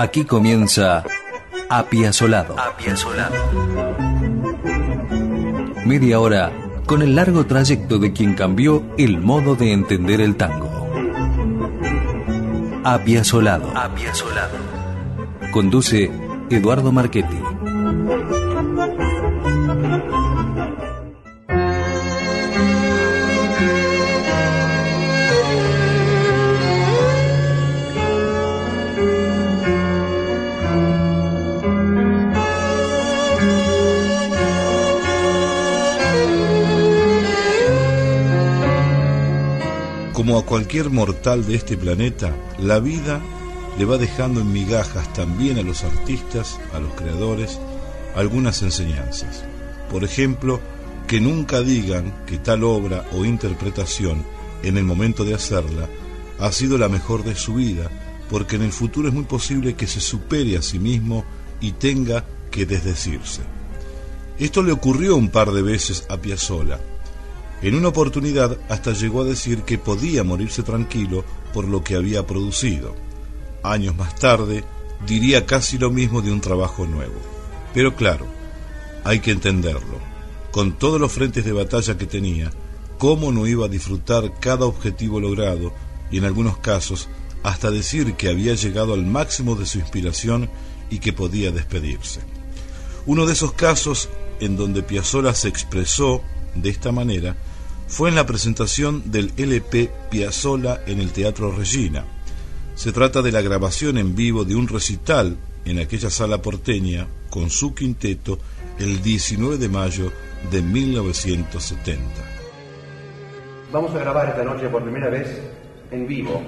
Aquí comienza Apiazolado. Apiazolado. Media hora con el largo trayecto de quien cambió el modo de entender el tango. Apiazolado. Apiazolado. Conduce Eduardo Marchetti. Cualquier mortal de este planeta, la vida le va dejando en migajas también a los artistas, a los creadores, algunas enseñanzas. Por ejemplo, que nunca digan que tal obra o interpretación, en el momento de hacerla, ha sido la mejor de su vida, porque en el futuro es muy posible que se supere a sí mismo y tenga que desdecirse. Esto le ocurrió un par de veces a Piazzolla. En una oportunidad hasta llegó a decir que podía morirse tranquilo por lo que había producido. Años más tarde diría casi lo mismo de un trabajo nuevo. Pero claro, hay que entenderlo. Con todos los frentes de batalla que tenía, cómo no iba a disfrutar cada objetivo logrado y en algunos casos hasta decir que había llegado al máximo de su inspiración y que podía despedirse. Uno de esos casos en donde Piazzolla se expresó de esta manera fue en la presentación del LP Piazzolla en el Teatro Regina. Se trata de la grabación en vivo de un recital en aquella sala porteña con su quinteto el 19 de mayo de 1970. Vamos a grabar esta noche por primera vez en vivo,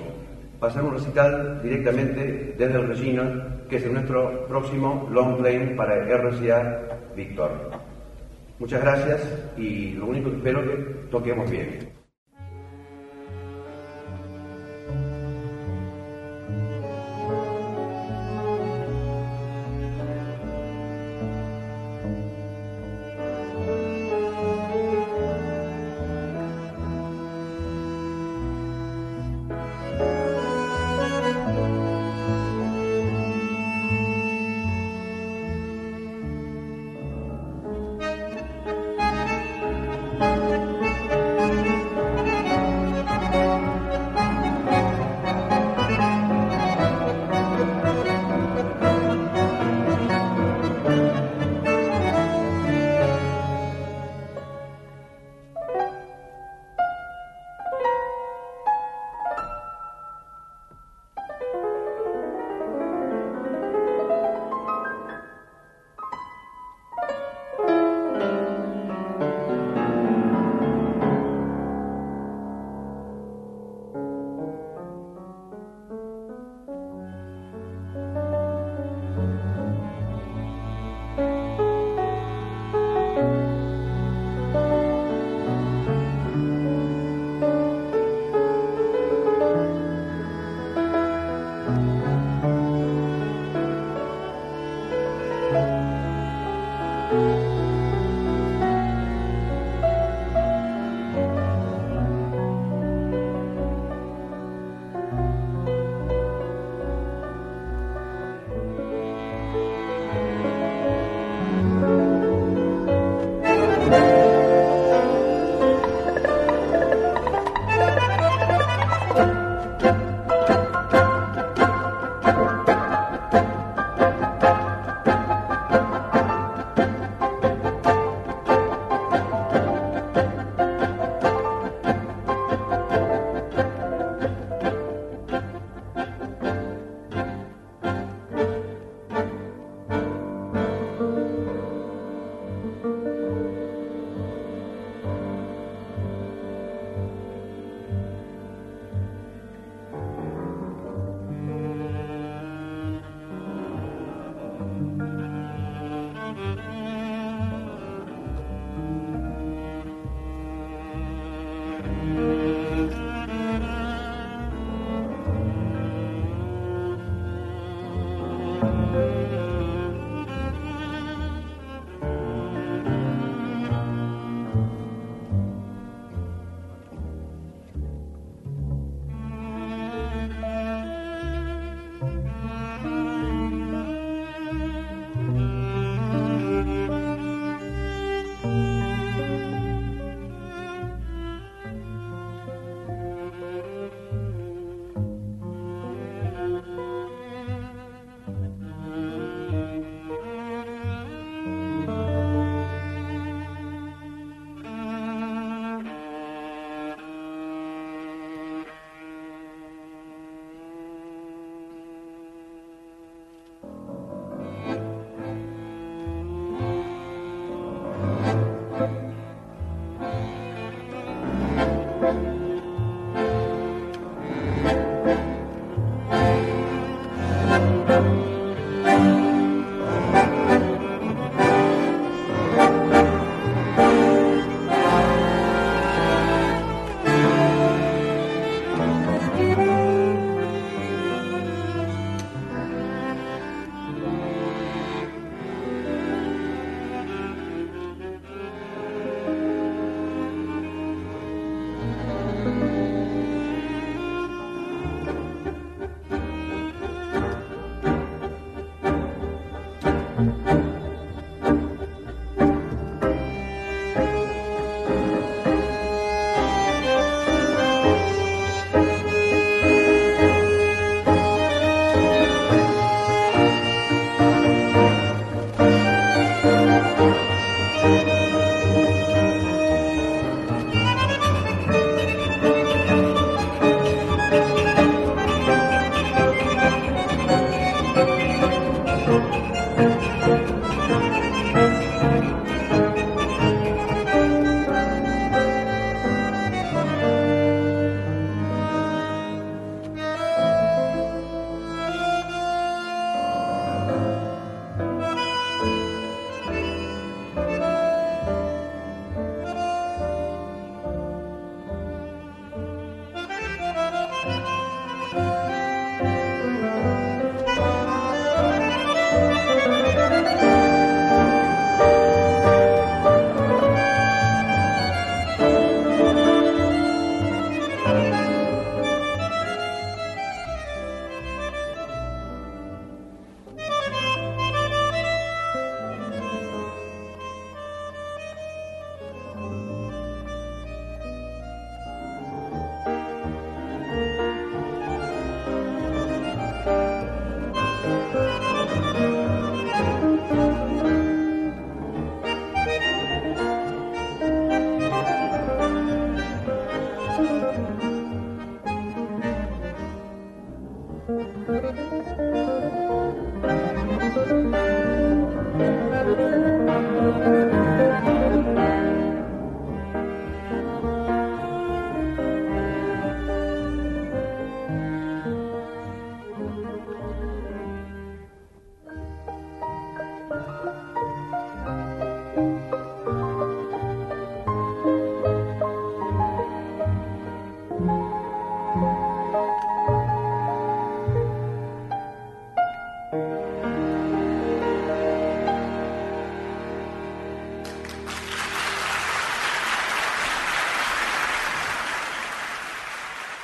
pasar un recital directamente desde el Regina, que es nuestro próximo long play para RCA Víctor. Muchas gracias y lo único que espero es que toquemos bien.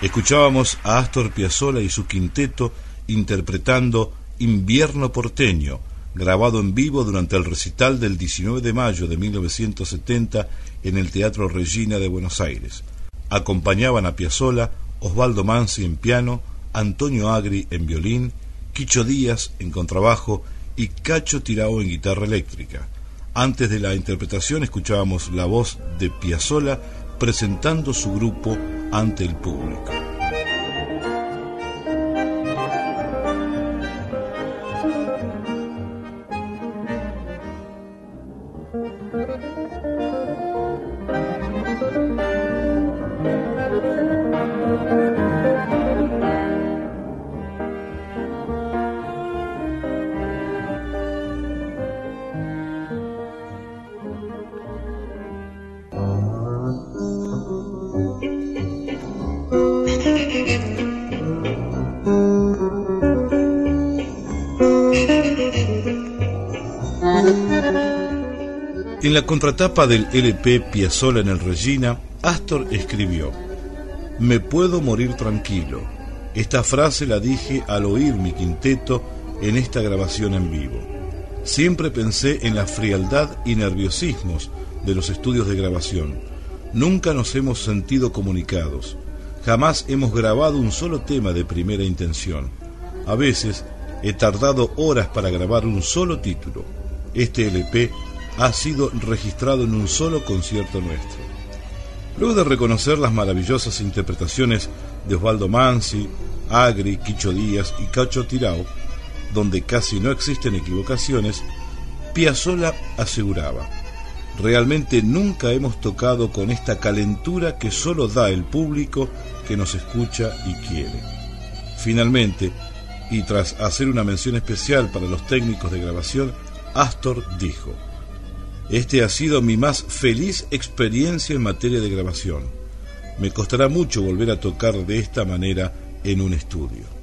Escuchábamos a Astor Piazzolla y su quinteto interpretando Invierno porteño, grabado en vivo durante el recital del 19 de mayo de 1970 en el Teatro Regina de Buenos Aires. Acompañaban a Piazzolla Osvaldo Mansi en piano, Antonio Agri en violín, Quicho Díaz en contrabajo y Cacho Tirao en guitarra eléctrica. Antes de la interpretación escuchábamos la voz de Piazzolla presentando su grupo ante el público. En la contratapa del LP Piazzolla en el Regina, Astor escribió: Me puedo morir tranquilo. Esta frase la dije al oír mi quinteto en esta grabación en vivo. Siempre pensé en la frialdad y nerviosismos de los estudios de grabación. Nunca nos hemos sentido comunicados. Jamás hemos grabado un solo tema de primera intención. A veces he tardado horas para grabar un solo título. Este LP ha sido registrado en un solo concierto nuestro. Luego de reconocer las maravillosas interpretaciones de Osvaldo Mansi, Agri, Quicho Díaz y Cacho Tirao, donde casi no existen equivocaciones, Piazzolla aseguraba, realmente nunca hemos tocado con esta calentura que solo da el público que nos escucha y quiere. Finalmente, y tras hacer una mención especial para los técnicos de grabación, Astor dijo, este ha sido mi más feliz experiencia en materia de grabación. Me costará mucho volver a tocar de esta manera en un estudio.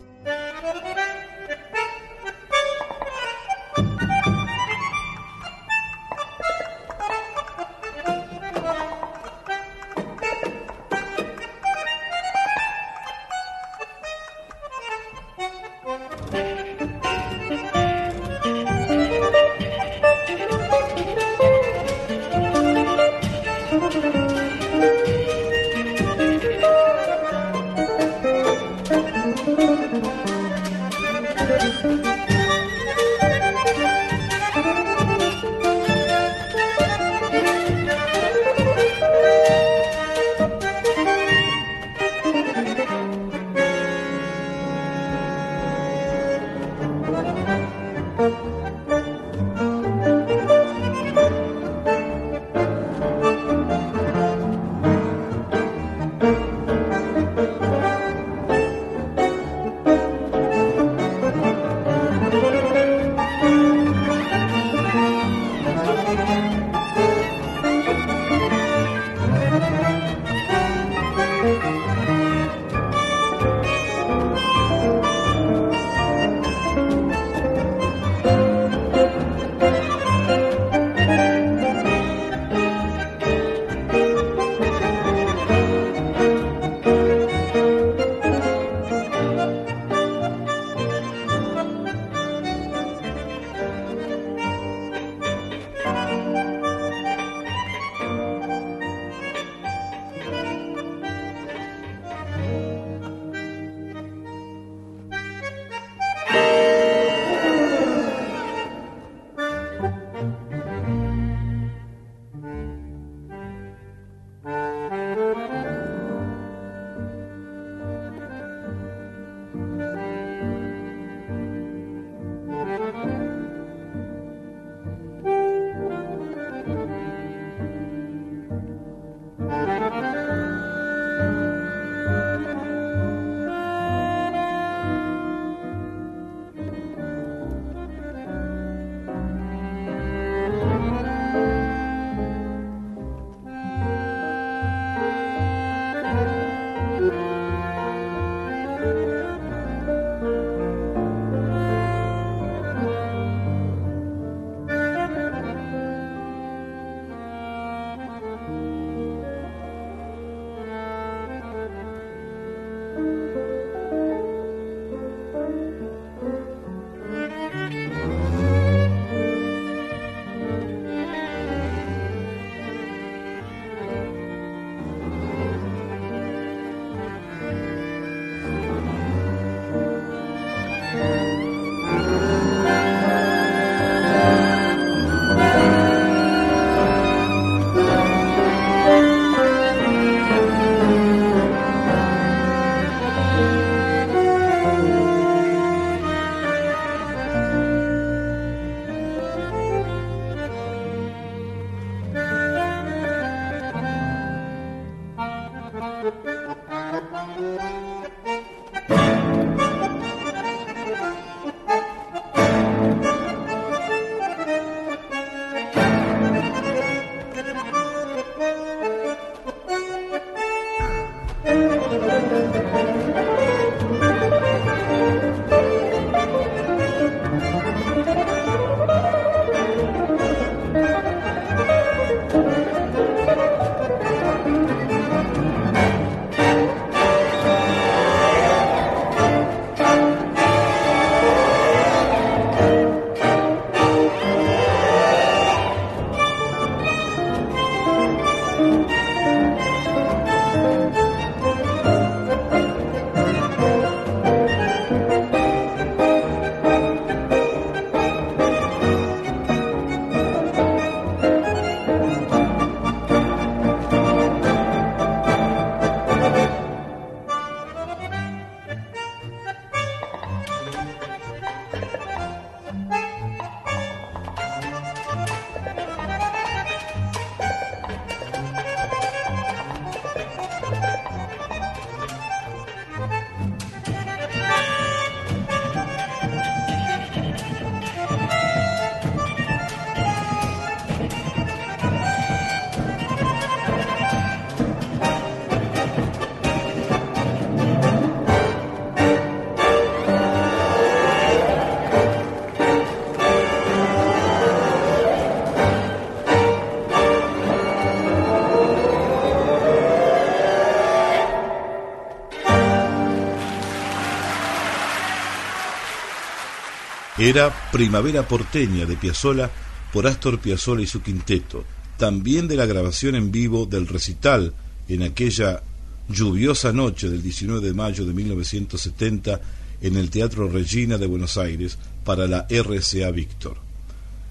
Era Primavera porteña de Piazzolla por Astor Piazzolla y su quinteto, también de la grabación en vivo del recital en aquella lluviosa noche del 19 de mayo de 1970 en el Teatro Regina de Buenos Aires para la RCA Víctor.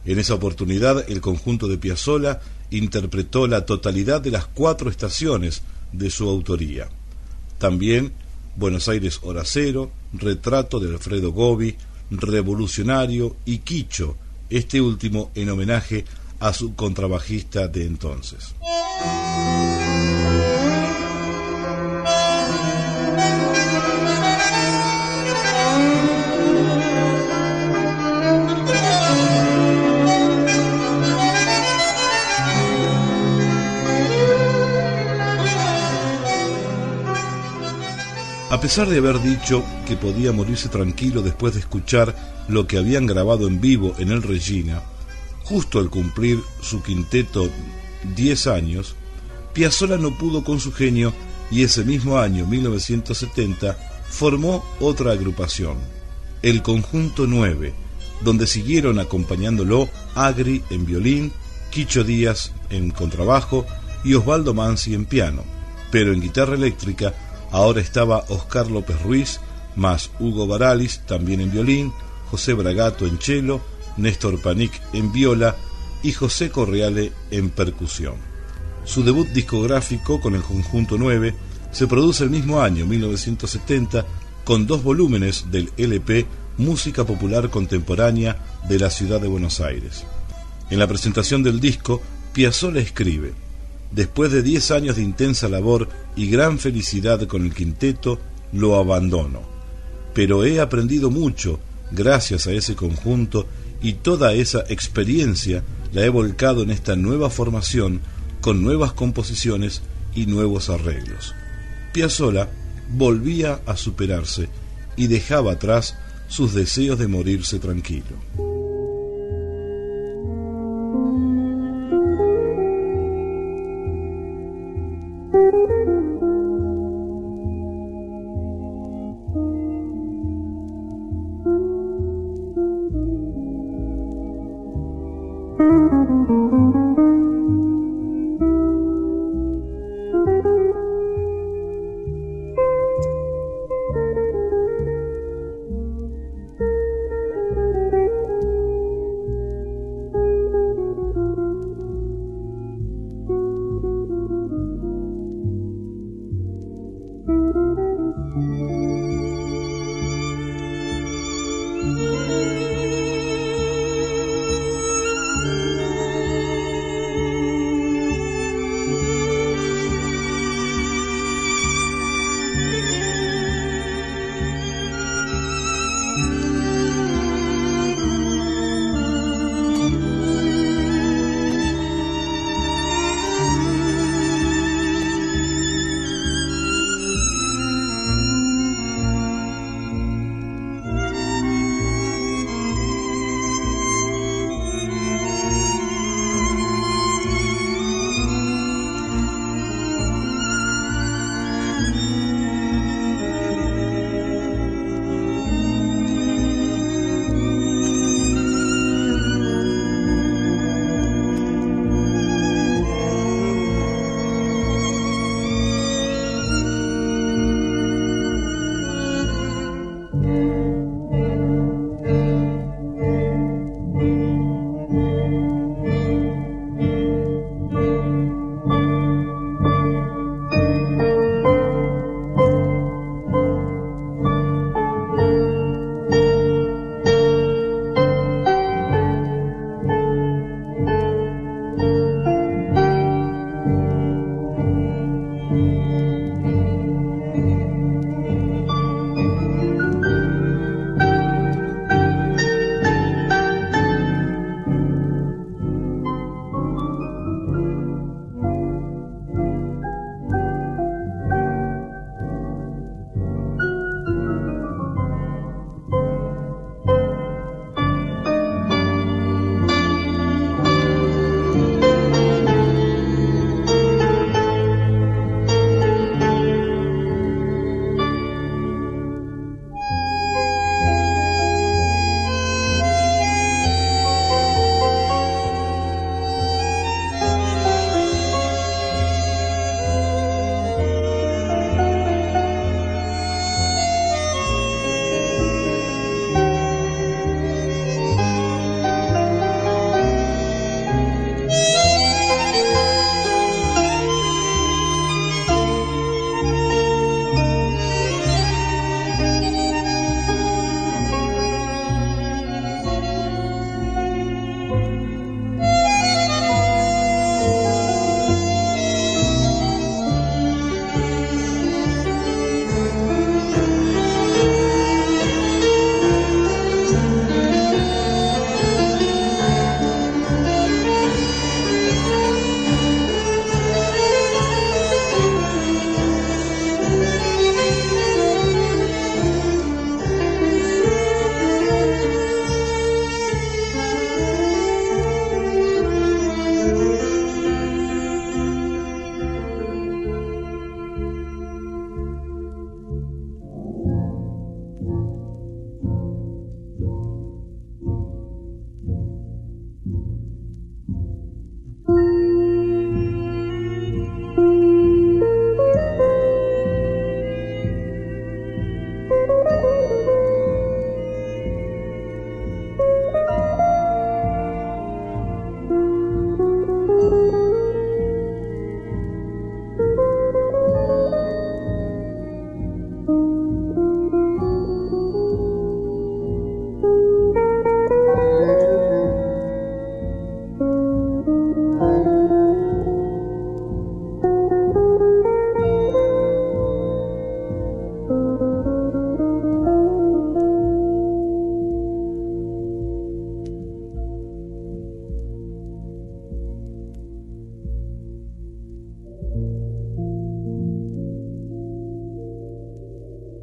En esa oportunidad, el conjunto de Piazzolla interpretó la totalidad de las cuatro estaciones de su autoría. También Buenos Aires Hora Cero, Retrato de Alfredo Gobi, Revolucionario y Quicho, este último en homenaje a su contrabajista de entonces. A pesar de haber dicho que podía morirse tranquilo después de escuchar lo que habían grabado en vivo en el Regina, justo al cumplir su quinteto 10 años, Piazzolla no pudo con su genio y ese mismo año, 1970, formó otra agrupación, el Conjunto 9, donde siguieron acompañándolo Agri en violín, Quicho Díaz en contrabajo y Osvaldo Mansi en piano, pero en guitarra eléctrica Ahora estaba Oscar López Ruiz, más Hugo Baralis, también en violín, José Bragato en cello, Néstor Panic en viola y José Correale en percusión. Su debut discográfico con el conjunto 9 se produce el mismo año, 1970, con dos volúmenes del LP Música Popular Contemporánea de la Ciudad de Buenos Aires. En la presentación del disco, Piazzolla escribe Después de diez años de intensa labor y gran felicidad con el quinteto, lo abandono. Pero he aprendido mucho gracias a ese conjunto y toda esa experiencia la he volcado en esta nueva formación con nuevas composiciones y nuevos arreglos. Piazzolla volvía a superarse y dejaba atrás sus deseos de morirse tranquilo.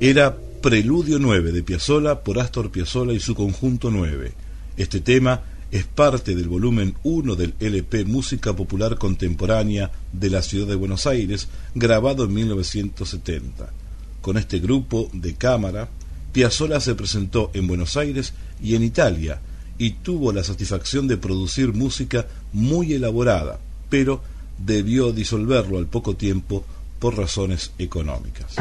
Era Preludio 9 de Piazzolla por Astor Piazzolla y su conjunto 9. Este tema es parte del volumen 1 del LP Música Popular Contemporánea de la Ciudad de Buenos Aires, grabado en 1970. Con este grupo de cámara, Piazzolla se presentó en Buenos Aires y en Italia y tuvo la satisfacción de producir música muy elaborada, pero debió disolverlo al poco tiempo por razones económicas.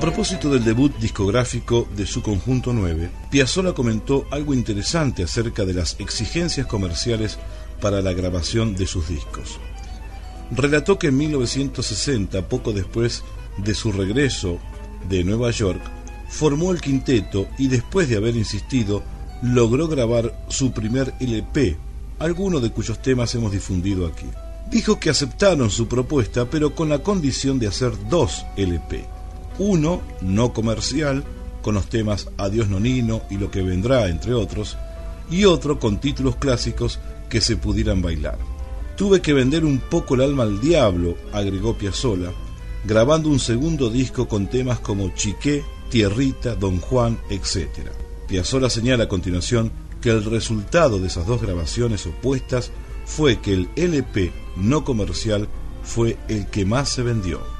A propósito del debut discográfico de su conjunto 9, Piazzolla comentó algo interesante acerca de las exigencias comerciales para la grabación de sus discos. Relató que en 1960, poco después de su regreso de Nueva York, formó el quinteto y después de haber insistido, logró grabar su primer LP, alguno de cuyos temas hemos difundido aquí. Dijo que aceptaron su propuesta, pero con la condición de hacer dos LP uno no comercial, con los temas Adiós Nonino y Lo que vendrá, entre otros, y otro con títulos clásicos que se pudieran bailar. Tuve que vender un poco el alma al diablo, agregó Piazzolla, grabando un segundo disco con temas como Chiqué, Tierrita, Don Juan, etc. Piazzolla señala a continuación que el resultado de esas dos grabaciones opuestas fue que el LP no comercial fue el que más se vendió.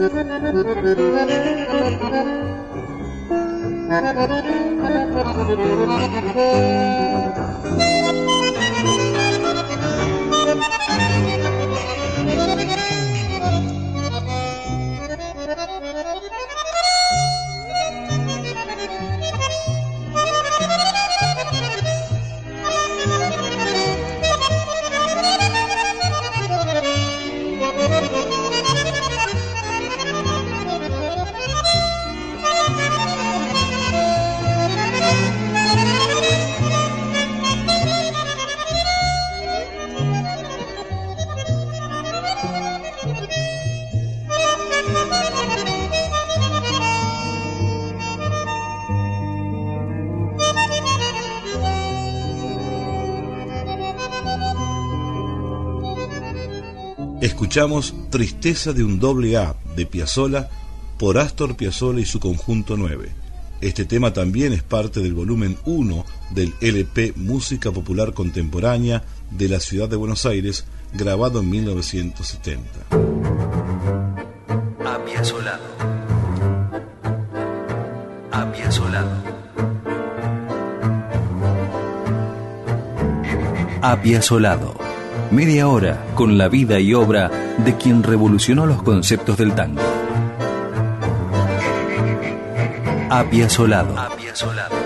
Thank you. Escuchamos Tristeza de un doble A de Piazzolla por Astor Piazzolla y su conjunto 9. Este tema también es parte del volumen 1 del LP Música Popular Contemporánea de la ciudad de Buenos Aires, grabado en 1970. Apiazolado. Apiazolado. Apiazolado Media hora con la vida y obra de quien revolucionó los conceptos del tango. Apia Solado. Solado.